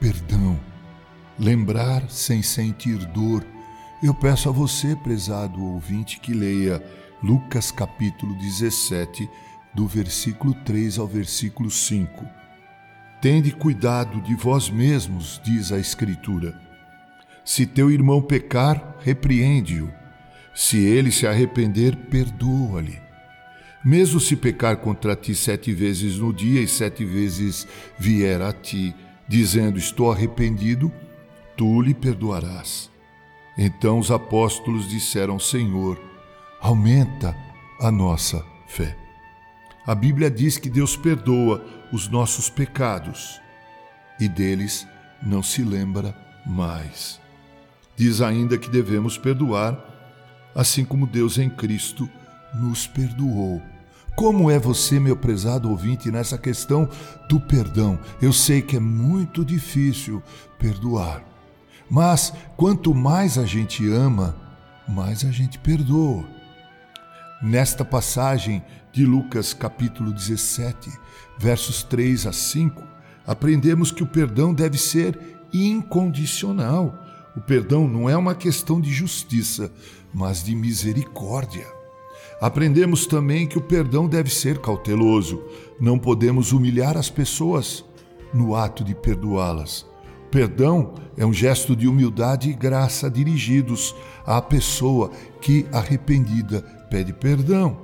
perdão, lembrar sem sentir dor. Eu peço a você, prezado ouvinte, que leia Lucas capítulo 17, do versículo 3 ao versículo 5. Tende cuidado de vós mesmos, diz a Escritura. Se teu irmão pecar, repreende-o. Se ele se arrepender, perdoa-lhe. Mesmo se pecar contra ti sete vezes no dia e sete vezes vier a ti, dizendo: Estou arrependido, tu lhe perdoarás. Então os apóstolos disseram: Senhor, aumenta a nossa fé. A Bíblia diz que Deus perdoa os nossos pecados e deles não se lembra mais. Diz ainda que devemos perdoar, assim como Deus em Cristo nos perdoou. Como é você, meu prezado ouvinte, nessa questão do perdão? Eu sei que é muito difícil perdoar, mas quanto mais a gente ama, mais a gente perdoa. Nesta passagem de Lucas, capítulo 17, versos 3 a 5, aprendemos que o perdão deve ser incondicional. O perdão não é uma questão de justiça, mas de misericórdia. Aprendemos também que o perdão deve ser cauteloso. Não podemos humilhar as pessoas no ato de perdoá-las. Perdão é um gesto de humildade e graça dirigidos à pessoa que, arrependida, pede perdão.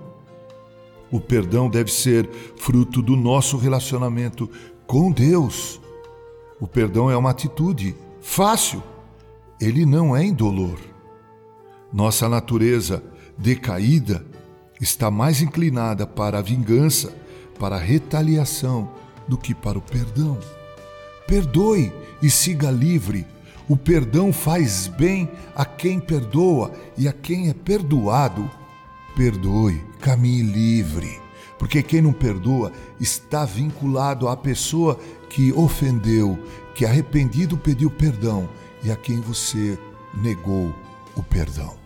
O perdão deve ser fruto do nosso relacionamento com Deus. O perdão é uma atitude fácil, ele não é indolor. Nossa natureza decaída está mais inclinada para a vingança, para a retaliação, do que para o perdão. Perdoe e siga livre. O perdão faz bem a quem perdoa e a quem é perdoado. Perdoe, caminhe livre, porque quem não perdoa está vinculado à pessoa que ofendeu, que arrependido pediu perdão e a quem você negou o perdão.